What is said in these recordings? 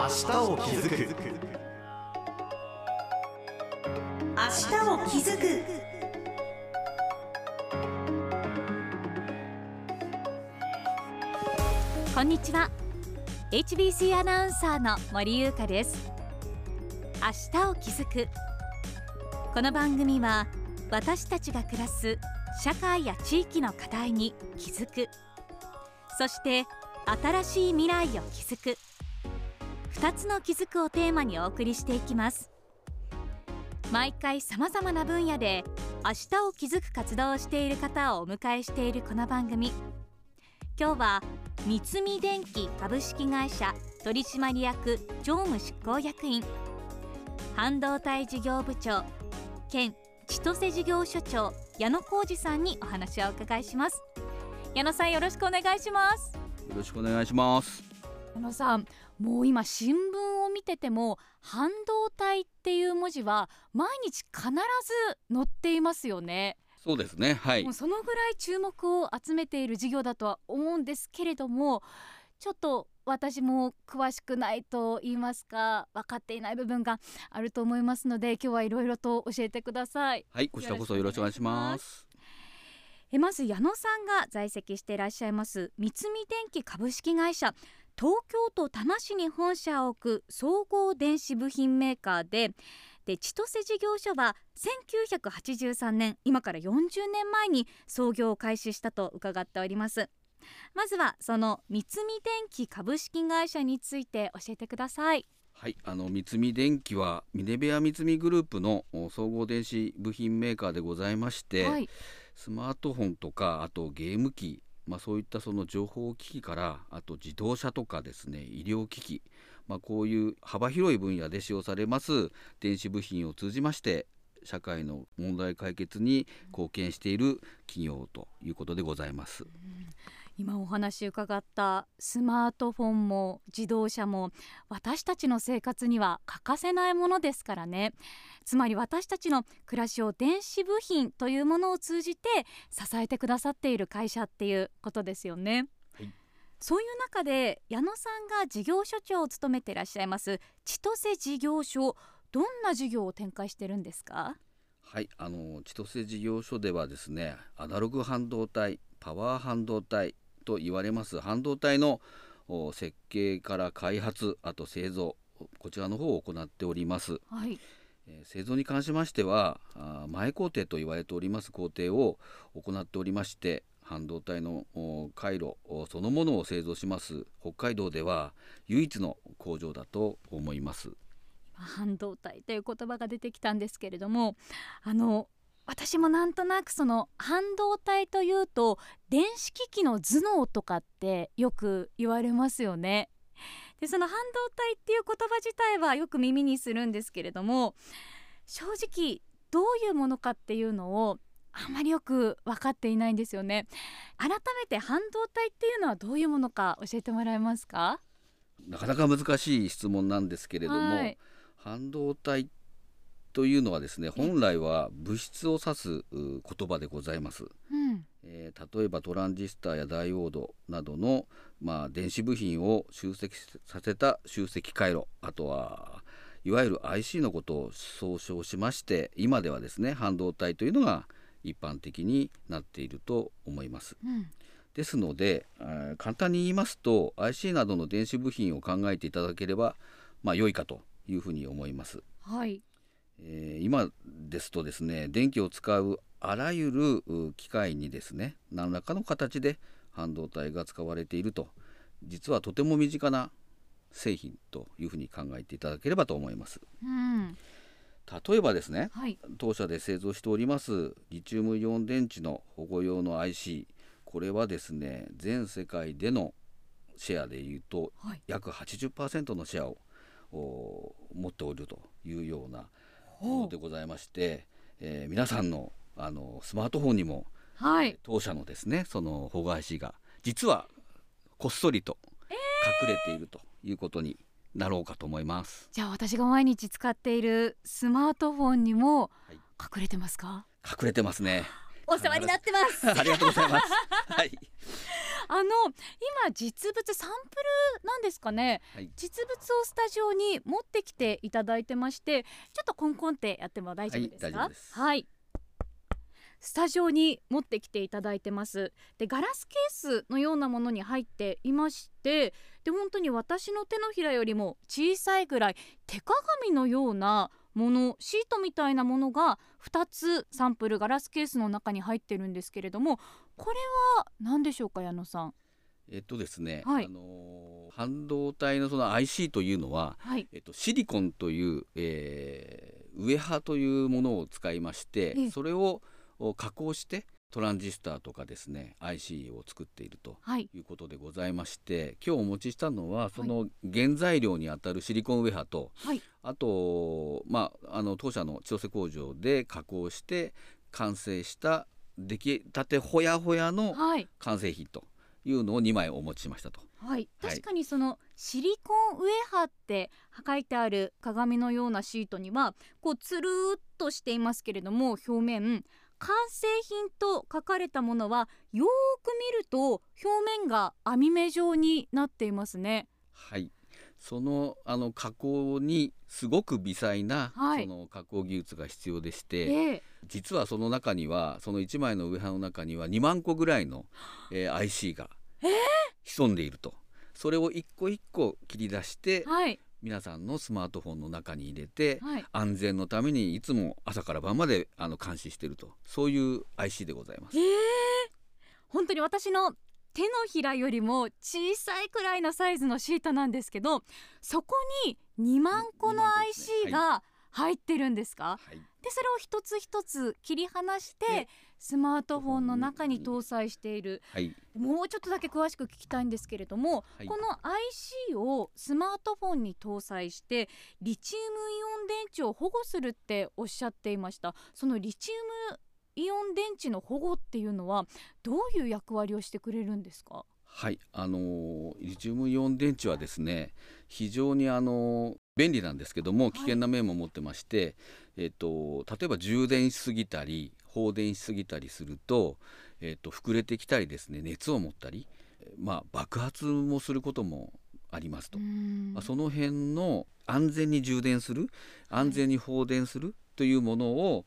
明日を気づく。明日を気づく。こんにちは。HBC アナウンサーの森優香です。明日を気づく。この番組は私たちが暮らす社会や地域の課題に気づく。そして新しい未来を築く。2つの気づくをテーマにお送りしていきます。毎回さまざまな分野で明日を築く活動をしている方をお迎えしているこの番組。今日は三見電機株式会社取締役常務執行役員半導体事業部長兼千歳事業所長矢野浩二さんにお話をお伺いします。矢野さんよろしくお願いします。よろしくお願いします。矢野さんもう今新聞を見てても半導体っていう文字は毎日必ず載っていますよね。そうですねはい。もうそのぐらい注目を集めている事業だとは思うんですけれどもちょっと私も詳しくないと言いますか分かっていない部分があると思いますので今日はいろいろと教えてください。はいこちらこそよろしくお願いします。えまず矢野さんが在籍していらっしゃいます三菱電機株式会社東京都多摩市に本社を置く総合電子部品メーカーでで千歳事業所は1983年今から40年前に創業を開始したと伺っております。まずはその三菱電機株式会社について教えてください。はいあの三菱電機はミネベア三菱グループの総合電子部品メーカーでございまして、はい。スマートフォンとかあとゲーム機まあ、そういったその情報機器からあと自動車とかですね医療機器、まあ、こういう幅広い分野で使用されます電子部品を通じまして社会の問題解決に貢献している企業ということでございます。今お話伺ったスマートフォンも自動車も私たちの生活には欠かせないものですからね。つまり私たちの暮らしを電子部品というものを通じて支えてくださっている会社っていうことですよね、はい。そういう中で矢野さんが事業所長を務めていらっしゃいます千歳事業所どんな事業を展開してるんですか？はい、あの千歳事業所ではですねアナログ半導体パワー半導体と言われます。半導体のお設計から開発あと製造こちらの方を行っております、はい。えー製造に関しましては前工程と言われております。工程を行っておりまして半導体のお回路おそのものを製造します。北海道では唯一の工場だと思います。半導体という言葉が出てきたんですけれどもあの私もなんとなくその半導体というと電子機器の頭脳とかってよく言われますよね。でその半導体っていう言葉自体はよく耳にするんですけれども正直どういうものかっていうのをあんまりよく分かっていないんですよね。改めて半導体っていうのはどういうものか教えてもらえますか？なかなか難しい質問なんですけれども、はい半導体というのはですね本来は物質を指すう言葉でございます、うん。えー例えばトランジスタやダイオードなどの、まあ、電子部品を集積させた集積回路あとはいわゆる IC のことを総称しまして今ではですね半導体というのが一般的になっていると思います。うん。ですので、えー簡単に言いますと IC などの電子部品を考えていただければまあ良いかというふうに思います。はいえー今ですとですね電気を使うあらゆるう機械にですね何らかの形で半導体が使われていると実はとても身近な製品というふうに考えていただければと思います。うん。例えばですねはい。当社で製造しておりますリチウムイオン電池の保護用の IC これはですね全世界でのシェアでいうとはい約80%のシェアをお持っておるというようなものでございまして、えー皆さんのあのスマートフォンにもはい。当社のですねその保護 IC が実はこっそりと隠れているということになろうかと思います。じゃあ私が毎日使っているスマートフォンにもはい。隠れてますか、隠れてますねお世話になってます ありがとうございます。はい。あの今実物サンプルなんですかねはい。実物をスタジオに持ってきていただいてましてちょっとコンコンってやっても大丈夫ですか？はい大丈夫ですはいスタジオに持ってきていただいてますでガラスケースのようなものに入っていましてで本当に私の手のひらよりも小さいぐらい手鏡のようなものシートみたいなものが2つサンプルガラスケースの中に入ってるんですけれどもこれは何でしょうか矢野さん？えっとですね、はい。あのー半導体のその IC というのは、はい。えっと、シリコンという、えーウエハというものを使いましてええ。それをお加工してトランジスタとかですね IC を作っているとはい。いうことでございまして今日お持ちしたのはその原材料にあたるシリコンウエハとはい。あと、まあ、あの当社の千歳工場で加工して完成した出来たてほやほやのはい。完成品というのを2枚お持ちしましたと。はい、はい。確かにそのシリコンウエハって書いてある鏡のようなシートにはこうつるーっとしていますけれども表面完成品と書かれたものはよーく見ると表面が網目状になっていますね。はい。そのあの加工にすごく微細な、はい。その加工技術が必要でして、ええ。実はその中にはその1枚のウエハの中には2万個ぐらいの、えー IC が潜んでいると。それを一個一個切り出してはい皆さんのスマートフォンの中に入れてはい。安全のためにいつも朝から晩まであの監視していると。そういう IC でございます。え。え本当に私の手のひらよりも小さいくらいのサイズのシートなんですけどそこに2万個の2万個ですね。IC が入ってるんですか、はいでそれを一つ一つ切り離してでスマートフォンの中に搭載している。はい。もうちょっとだけ詳しく聞きたいんですけれども、はい。この IC をスマートフォンに搭載してリチウムイオン電池を保護するっておっしゃっていました。そのリチウムイオン電池の保護っていうのはどういう役割をしてくれるんですか？はい、あのーリチウムイオン電池はですね非常にあのー便利なんですけども危険な面も持ってまして、えっと例えば充電しすぎたり放電しすぎたりすると,、えっと膨れてきたりですね熱を持ったり、えーまあ、爆発もすることもありますと。まあその辺の安全に充電する安全に放電するというものを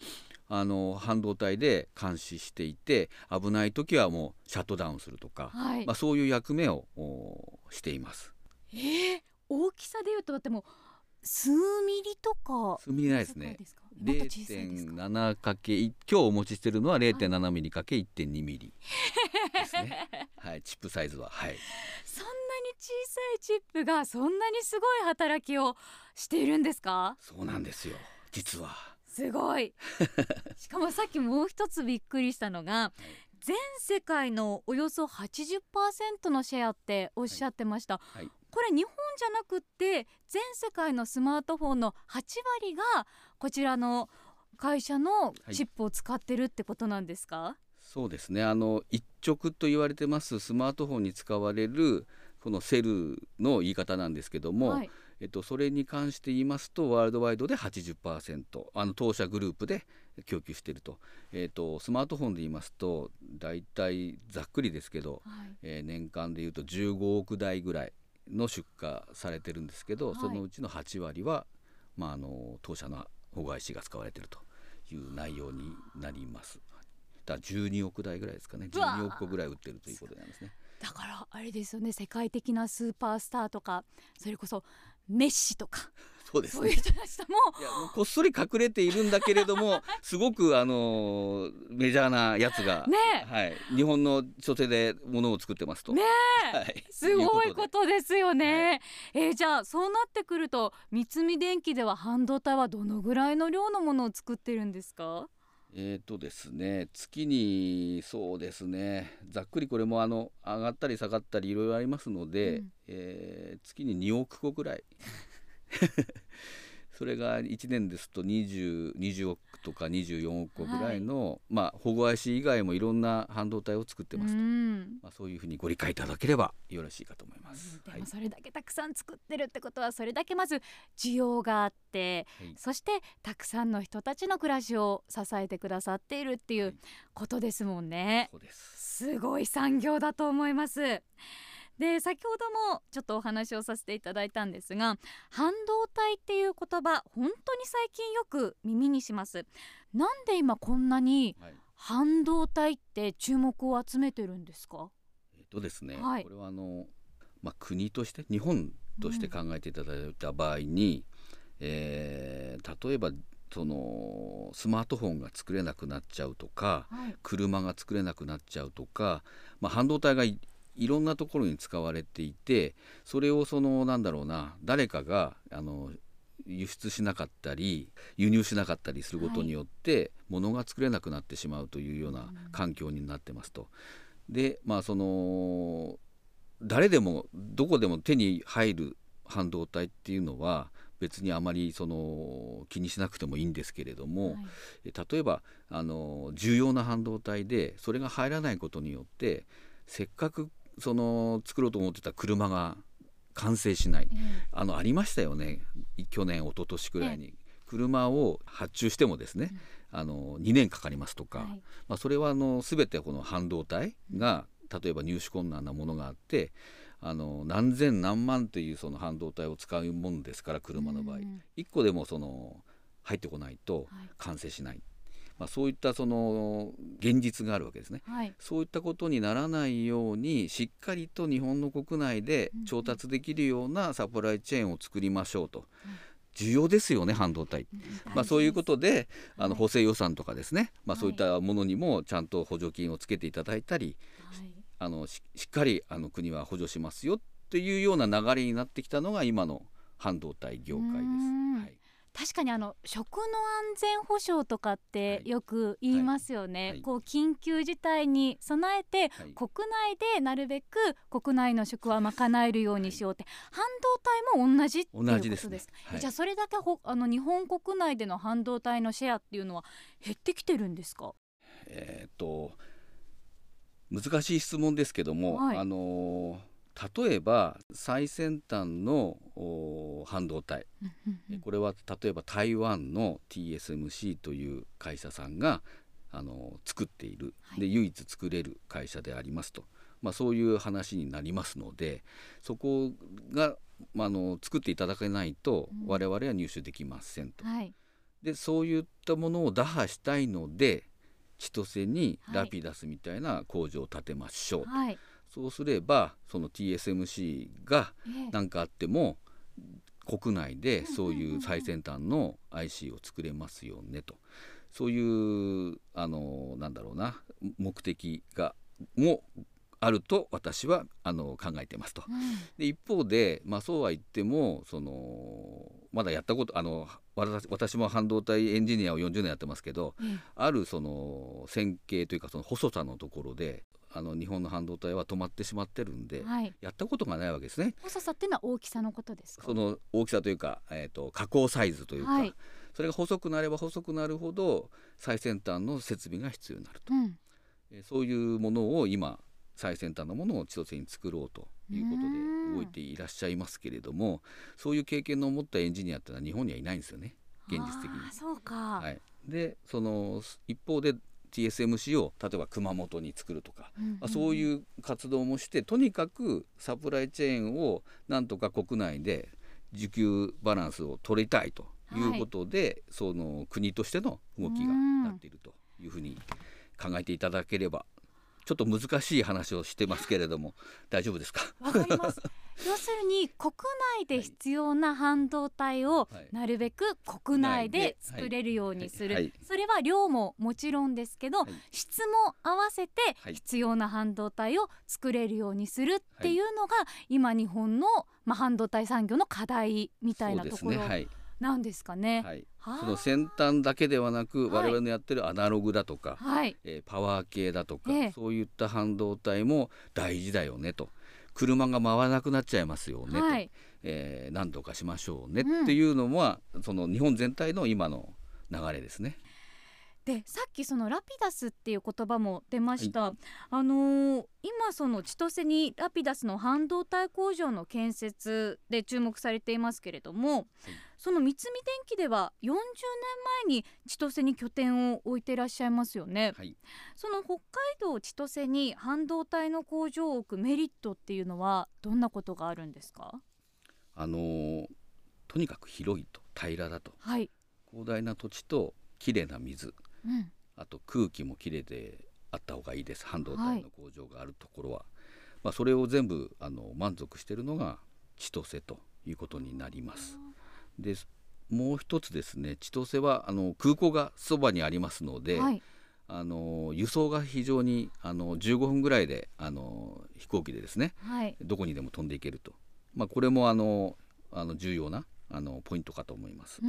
あの半導体で監視していて危ない時はもうシャットダウンするとか、はい、まあ、そういう役目をおしています。えー大きさでいうとだってもう数ミリとか数ミリないですね。ですか？もっと小さいですか？0.7かけ今日お持ちしてるのは0.7ミリかけ1.2ミリですね。はい、チップサイズははい。そんなに小さいチップがそんなにすごい働きをしているんですか？そうなんですよ。実は。すごい しかもさっきもう一つびっくりしたのが全世界のおよそ80%のシェアっておっしゃってました、はいこれ日本じゃなくって全世界のスマートフォンの8割がこちらの会社のチップを使ってるってことなんですか、そうですね。あの一直と言われてますスマートフォンに使われるこのセルの言い方なんですけども、はい、えっと、それに関して言いますとワールドワイドで80%あの当社グループで供給していると,、えっとスマートフォンで言いますと大体ざっくりですけど、はい。えー年間でいうと15億台ぐらいの出荷されてるんですけど、はいそのうちの8割は、まあ、あの当社の保護 IC が使われているという内容になります。だから12億台ぐらいですかねうわー12億個ぐらい売ってるということなんですね。だからあれですよね世界的なスーパースターとかそれこそメッシとかそうですね。そういう人たちともこっそり隠れているんだけれども すごくあのーメジャーなやつが、ね。はい、日本の書店でものを作ってますと。ね。はい、すごいうことですよね。えーじゃあそうなってくると三菱電機では半導体はどのぐらいの量のものを作ってるんですか？えーとですね月にそうですねざっくりこれもあの上がったり下がったりいろいろありますので、うん。えー月に2億個ぐらい それが1年ですと 20, 20億とか24億個ぐらいの、まあ保護 IC 以外もいろんな半導体を作ってますと、うん。まあ、そういうふうにご理解いただければよろしいかと思います。でもそれだけたくさん作ってるってことはそれだけまず需要があって、はいそしてたくさんの人たちの暮らしを支えてくださっているっていはいうことですもんね。そうです。すごい産業だと思います。で先ほどもちょっとお話をさせていただいたんですが半導体っていう言葉本当に最近よく耳にします。なんで今こんなにはい。半導体って注目を集めてるんですか？えっとですね、はい。これはあのまあ国として日本として考えていただいた場合に、えー例えばそのスマートフォンが作れなくなっちゃうとか、はい。車が作れなくなっちゃうとか、まあ、半導体がいいろんなところに使われていてそれをそのなんだろうな誰かがあの輸出しなかったり輸入しなかったりすることによって、物が作れなくなってしまうというような環境になってますと。でまあその誰でもどこでも手に入る半導体っていうのは別にあまりその気にしなくてもいいんですけれども、はいえ例えばあの重要な半導体でそれが入らないことによってせっかくその作ろうと思ってた車が完成しない。えあのありましたよね。い去年一昨年くらいに。車を発注してもですね、あの2年かかりますとか、えはい。まあ、それはあの全てこの半導体が例えば入手困難なものがあってあの何千何万というその半導体を使うものですから車の場合。うん1個でもその入ってこないとはい。完成しない、まあ、そういったその現実があるわけですね。はい。そういったことにならないようにしっかりと日本の国内で調達できるようなサプライチェーンを作りましょうと。重要ですよね半導体。まあ、そういうことであのはい。補正予算とかですね、まあ、はい。そういったものにもちゃんと補助金をつけていただいたりはい。あのししっかりあの国は補助しますよっていうような流れになってきたのが今の半導体業界です。うん。はい確かにあの食の安全保障とかってはい。よく言いますよね、はい。こう緊急事態に備えてはい。国内でなるべく国内の食は賄えるようにしようって、半導体も同じっていうことで同じですすね。はい。じゃあそれだけほあの日本国内での半導体のシェアっていうのは減ってきてるんですか？えーっと難しい質問ですけども、はい。あの例えば最先端のお半導体。えこれは例えば台湾の TSMC という会社さんがあの作っている、はい。で唯一作れる会社でありますと、まあ、そういう話になりますのでそこが、まあ、あの作っていただけないとうん。我々は入手できませんと。はい。でそういったものを打破したいので千歳にはい。ラピダスみたいな工場を建てましょう、はい、そうすればその TSMC がええ。何かあっても国内でそういう最先端の IC を作れますよねと。そういうあのなんだろうな目的がもあると私はあの考えてますと。うん。で一方で、まあ、そうは言ってもそのまだやったことあの私私も半導体エンジニアを40年やってますけどええ。あるその線形というかその細さのところであの日本の半導体は止まってしまってるんで、はい、やったことがないわけですね。細さっていうのは大きさのことですか？その大きさというか、えー、と加工サイズというか、はい。それが細くなれば細くなるほど最先端の設備が必要になると、うん。えーそういうものを今最先端のものを千歳に作ろうということうん。で動いていらっしゃいますけれどもそういう経験の持ったエンジニアってのは日本にはいないんですよね現実的に。そうか、はい、でその一方で TSMC を例えば熊本に作るとか、うんうんまあ、そういう活動もしてとにかくサプライチェーンをなんとか国内で需給バランスを取りたいということで、その国としての動きがなっているというふうに考えていただければちょっと難しい話をしてますけれども大丈夫ですか？わかります。要するに国内で必要な半導体をはい。なるべく国内で作れるようにする、それは量ももちろんですけど、はい。質も合わせてはい。必要な半導体を作れるようにするってい。うのが、今日本の、まあ、半導体産業の課題みたいなところなんですかね。はい、はあ。その先端だけではなくはい。我々のやってるアナログだとか、はい。えーパワー系だとか、ええ。そういった半導体も大事だよねと車が回らなくなっちゃいますよねと、はい。えー何とかしましょうねうん。っていうのは、その日本全体の今の流れですね。でさっきそのラピダスっていう言葉も出ました、あのー今その千歳にラピダスの半導体工場の建設で注目されていますけれども、その三菱電機では40年前に千歳に拠点を置いていらっしゃいますよね、はい。その北海道千歳に半導体の工場を置くメリットっていうのはどんなことがあるんですか？あのーとにかく広いと平らだと。はい、広大な土地と綺麗な水うん、あと空気もきれいであった方がいいです。半導体の工場があるところは、まあ、それを全部あの満足しているのが千歳ということになります。でもう一つですね。千歳はあの空港がそばにありますので、はい。あの輸送が非常にあの15分ぐらいであの飛行機でですねはい。どこにでも飛んでいけると、まあ、これもあのあの重要なあのポイントかと思います。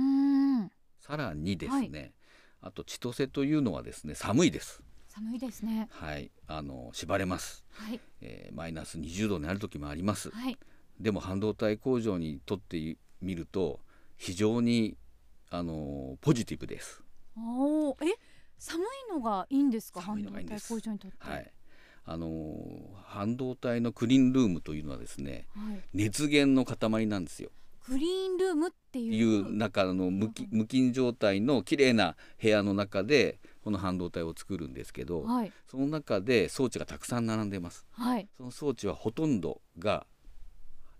さらにですね、あと千歳というのはですね寒いです。寒いですねはい、あの縛れます、はいえーマイナス20度になる時もあります。はいでも半導体工場にとってみると非常にあのポジティブです。おお、え、寒いのがいいんですか？半導体工場にとって。はい。あの半導体のクリーンルームというのはですねはい熱源の塊なんですよ。クリーンルームっていう。中の無き無菌状態の綺麗な部屋の中でこの半導体を作るんですけど、はい。その中で装置がたくさん並んでます。はい。その装置はほとんどが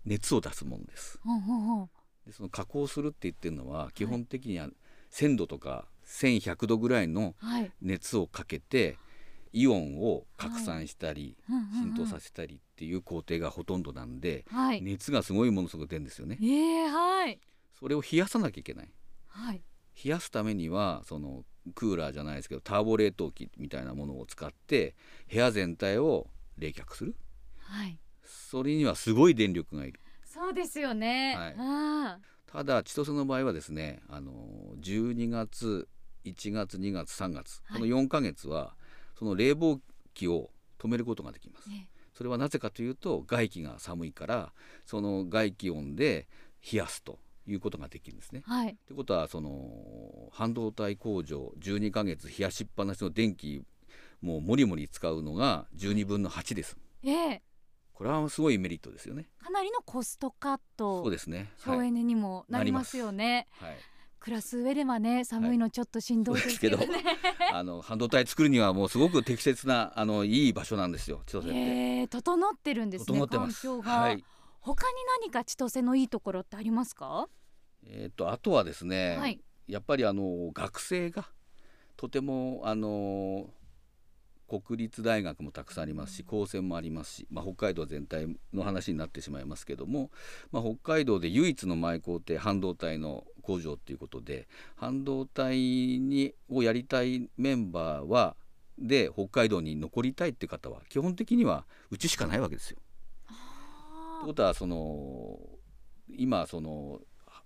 熱を出すものです。ほんほんほん。でその加工するって言ってるのは基本的には1000度とか1100度ぐらいのはい。熱をかけてイオンを拡散したり浸透させたりっていう工程がほとんどなんではい。熱がすごいものすごく出るんですよね。ええはい。それを冷やさなきゃいけない。はい。冷やすためにはそのクーラーじゃないですけどターボ冷凍機みたいなものを使って部屋全体を冷却するはい。それにはすごい電力がいるそうですよね。はいあただ千歳の場合はですねあの12月1月2月3月、はいこの4ヶ月はその冷房機を止めることができますあ。ね。それはなぜかというと外気が寒いからその外気温で冷やすということができるんですね。はい。ってことはその半導体工場12ヶ月冷やしっぱなしの電気もうもりもり使うのが12分の8です。ええこれはすごいメリットですよね。かなりのコストカット。そうですね。はい。省エネにもなりますよね。はい、暮らす上ではね、寒いのちょっとしんどいですけど。あの半導体作るにはもうすごく適切なあのいい場所なんですよ。千歳って。ええ整ってるんですね。整ってます。環境が。はい。他に何か千歳のいいところってありますか？えっ、とあとはですね、はい。やっぱりあの学生がとてもあの国立大学もたくさんありますし高専もありますし、まあ、北海道全体の話になってしまいますけども、まあ、北海道で唯一の前工程半導体の工場ということで半導体にをやりたいメンバーはで北海道に残りたいって方は基本的にはうちしかないわけですよ。ということはその今その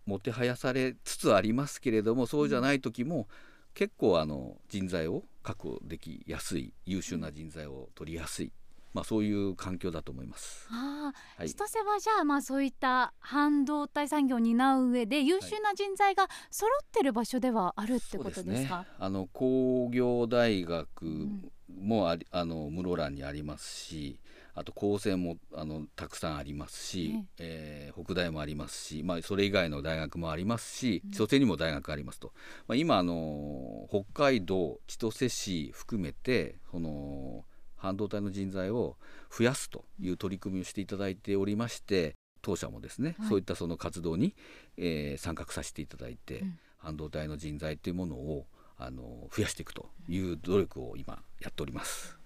もてはやされつつありますけれどもそうじゃない時も結構あの人材を確保できやすい優秀な人材を取りやすい、まあ、そういう環境だと思います。ああ、はい。千歳はじゃあまあそういった半導体産業を担う上で優秀な人材が揃ってる場所ではあるってことですか？ね、あの工業大学ん。もあり、あの室蘭にありますしあと高専もあのたくさんありますし、えー北大もありますし、まあ、それ以外の大学もありますしうん。千歳にも大学ありますと、まあ、今あの北海道千歳市含めてその半導体の人材を増やすという取り組みをしていただいておりまして当社もですね、はいそういったその活動に、えー参画させていただいて、うん半導体の人材というものをあの増やしていくという努力を今やっております。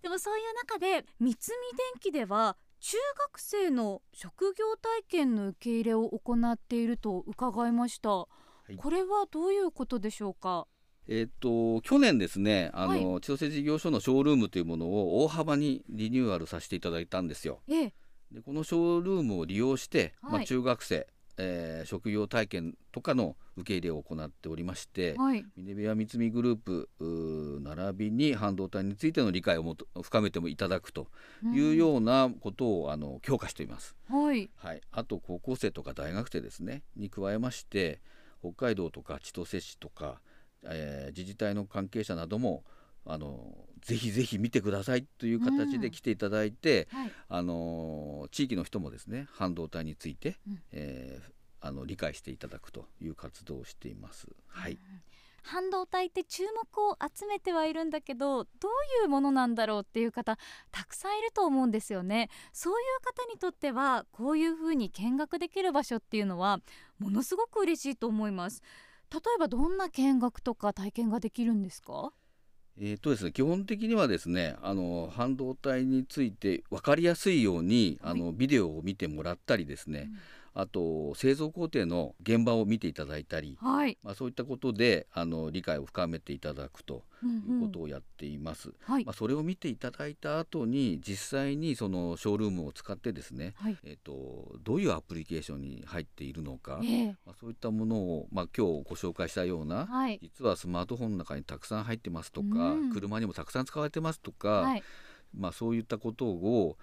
でもそういう中で三菱電機では中学生の職業体験の受け入れを行っていると伺いました。いこれはどういうことでしょうか？えっと去年ですねあの、千歳事業所のショールームというものを大幅にリニューアルさせていただいたんですよ。ええ、でこのショールームを利用して、まあ、はい中学生、えー職業体験とかの受け入れを行っておりまして、はい。ミネビア三菱グループ並びに半導体についての理解をもと深めてもいただくというようなことをあの強化しています。うん。はい。はい、あと高校生とか大学生ですねに加えまして北海道とか千歳市とかえー自治体の関係者などもあのぜひぜひ見てくださいという形で来ていただいて、はい。あの地域の人もですね半導体について、うん。えーあの理解していただくという活動をしています。はい、半導体って注目を集めてはいるんだけどどういうものなんだろうっていう方たくさんいると思うんですよね。そういう方にとってはこういうふうに見学できる場所っていうのはものすごく嬉しいと思います例えばどんな見学とか体験ができるんですか？えーとですね、基本的にはですねあの半導体について分かりやすいように、はい。あのビデオを見てもらったりですね、あと製造工程の現場を見ていただいたり、はい、まあ、そういったことであの理解を深めていただくとうんいうことをやっています。はい。まあ、それを見ていただいた後に実際にそのショールームを使ってですね、はい。えー、とどういうアプリケーションに入っているのか、ええ。まあ、そういったものを、まあ、今日ご紹介したような、はい。実はスマートフォンの中にたくさん入ってますとか、うん車にもたくさん使われてますとか、はい。まあ、そういったことを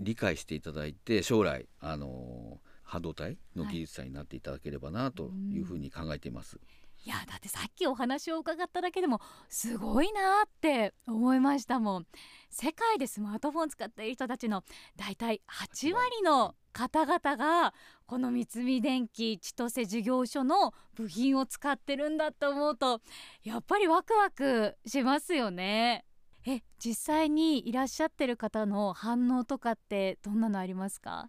理解していただいて将来あの半導体の技術者になっていただければなというふうに考えています。いやだってさっきお話を伺っただけでもすごいなって思いましたもん。世界でスマートフォン使っている人たちのだいたい8割の方々がこの三菱電機千歳事業所の部品を使ってるんだと思うとやっぱりワクワクしますよね。え実際にいらっしゃってる方の反応とかってどんなのありますか？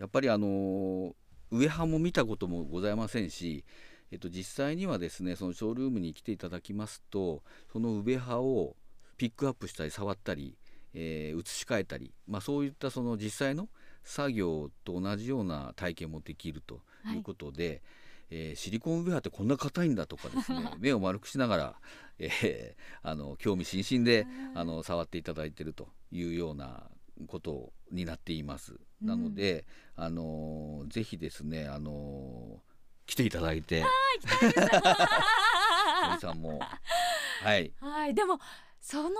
やっぱりあの上派も見たこともございませんし、えっと、実際にはですねそのショールームに来ていただきますとその上派をピックアップしたり触ったり、えー移し替えたり、まあ、そういったその実際の作業と同じような体験もできるということで、えーシリコンウェアってこんな硬いんだとかですね 目を丸くしながら、えーあの興味津々であの触っていただいているというようなことになっています。なので、あのーぜひですね、あのー来ていただいて、森さんも、はい、はい、でもその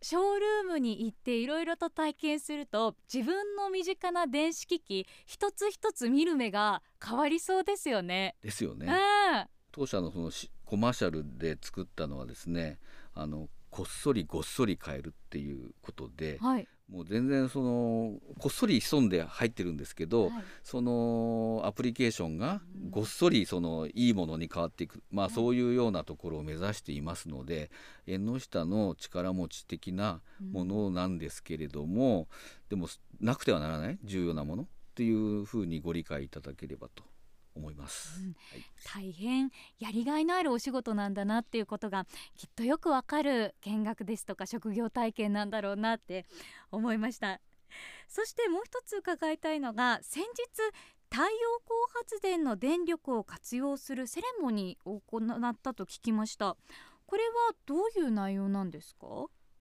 ショールームに行っていろいろと体験すると自分の身近な電子機器一つ一つ見る目が変わりそうですよね。ですよね。うん。当社のそのしコマーシャルで作ったのはですね、あのこっそりごっそり買えるっていうことで、はい、もう全然そのこっそり潜んで入ってるんですけど、はい。そのアプリケーションがごっそりそのいいものに変わっていく、まあ、そういうようなところを目指していますので縁の下の力持ち的なものなんですけれども、でもなくてはならない？重要なもの？っていうふうにご理解いただければと思います。うん。はい。大変やりがいのあるお仕事なんだなっていうことがきっとよくわかる見学ですとか職業体験なんだろうなって思いました。そしてもう一つ伺いたいのが先日太陽光発電の電力を活用するセレモニーを行ったと聞きました。これはどういう内容なんですか？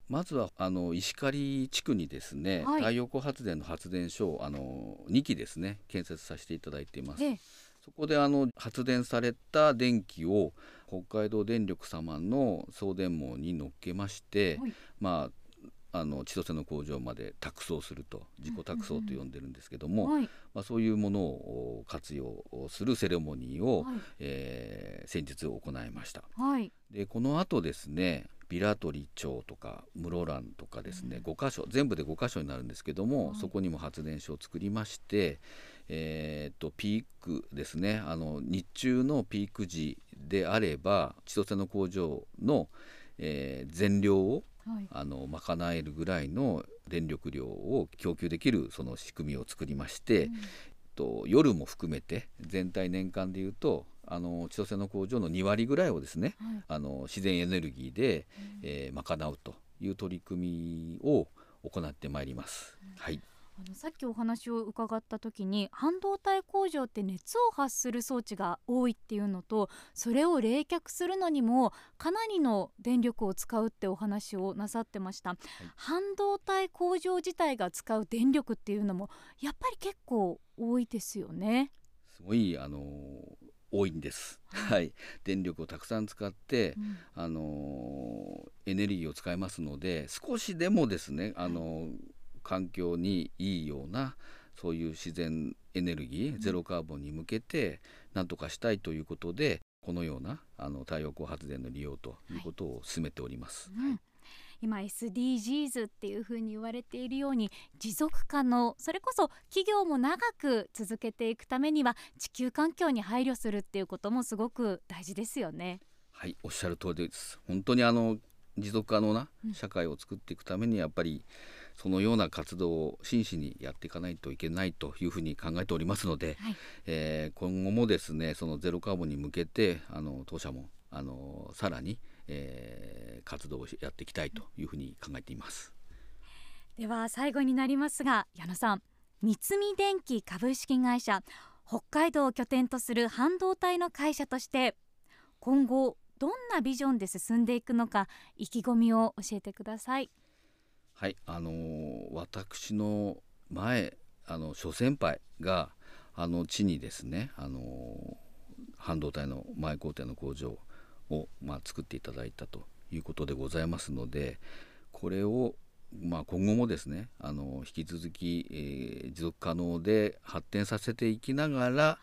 まずはあの石狩地区にですね、はい。太陽光発電の発電所をあの2基ですね建設させていただいています。ええそこであの発電された電気を北海道電力様の送電網に乗っけまして、はい。まああの千歳の工場まで託送すると自己託送と呼んでるんですけども、はい。まあ、そういうものを活用するセレモニーを、はい。えー先日行いました。はい。でこの後ですねビラトリ町とか室蘭とかですね、5箇所全部で5箇所になるんですけども、はい。そこにも発電所を作りまして、えーっとピークですね。あの日中のピーク時であれば千歳の工場の、えー全量をはい。あの賄えるぐらいの電力量を供給できるその仕組みを作りまして、と夜も含めて全体年間でいうとあの千歳の工場の2割ぐらいをですね、はい。あの自然エネルギーで、えー賄うという取り組みを行ってまいります。はい、あのさっきお話を伺った時に半導体工場って熱を発する装置が多いっていうのとそれを冷却するのにもかなりの電力を使うってお話をなさってました、半導体工場自体が使う電力っていうのもやっぱり結構多いですよね。すごいあの多いんです。はい、電力をたくさん使って、うん。あのエネルギーを使いますので少しでもですねあの環境にいいようなそういう自然エネルギーゼロカーボンに向けてなんとかしたいということでこのようなあの太陽光発電の利用ということを進めております。うん今 SDGs っていうふうに言われているように持続可能それこそ企業も長く続けていくためには地球環境に配慮するっていうこともすごく大事ですよね。はいおっしゃる通りです本当にあの持続可能な社会を作っていくためにやっぱりそのような活動を真摯にやっていかないといけないというふうに考えておりますので、はいえー今後もですねそのゼロカーボンに向けてあの当社もあのさらに、えー活動をやっていきたいというふうに考えています。では最後になりますが矢野さん三菱電機株式会社北海道を拠点とする半導体の会社として今後どんなビジョンで進んでいくのか意気込みを教えてください。はい、あのー私の前あの諸先輩があの地にですね、あのー半導体の前工程の工場を、まあ、作っていただいたということでございますのでこれを、まあ、今後もですねあの引き続き、えー持続可能で発展させていきながら、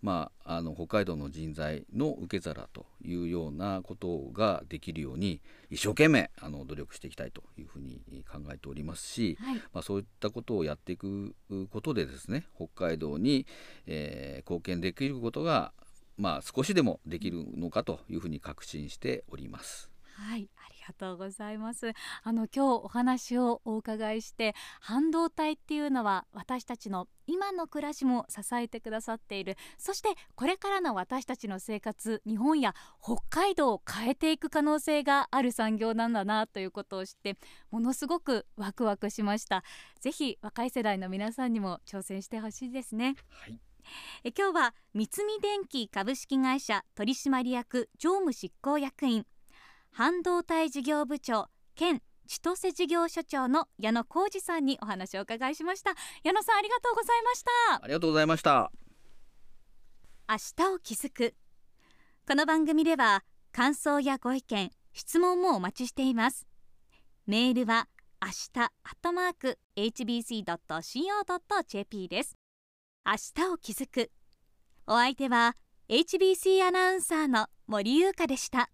まあ、あの北海道の人材の受け皿というようなことができるように一生懸命あの努力していきたいというふうに考えておりますし、はい。まあ、そういったことをやっていくことでですね北海道に、えー貢献できることが、まあ、少しでもできるのかというふうに確信しております。はい、がとうございます。あの今日お話をお伺いして、半導体っていうのは私たちの今の暮らしも支えてくださっている。そしてこれからの私たちの生活、日本や北海道を変えていく可能性がある産業なんだなということを知って、ものすごくワクワクしました。ぜひ若い世代の皆さんにも挑戦してほしいですね。はいえ今日は三菱電機株式会社取締役常務執行役員半導体事業部長兼千歳事業所長の矢野浩二さんにお話をお伺いしました。矢野さんありがとうございました。ありがとうございました。明日を気づく。この番組では感想やご意見質問もお待ちしています。メールは明日アットマーク hbc.co.jp です。明日を気づく。お相手は HBC アナウンサーの森優香でした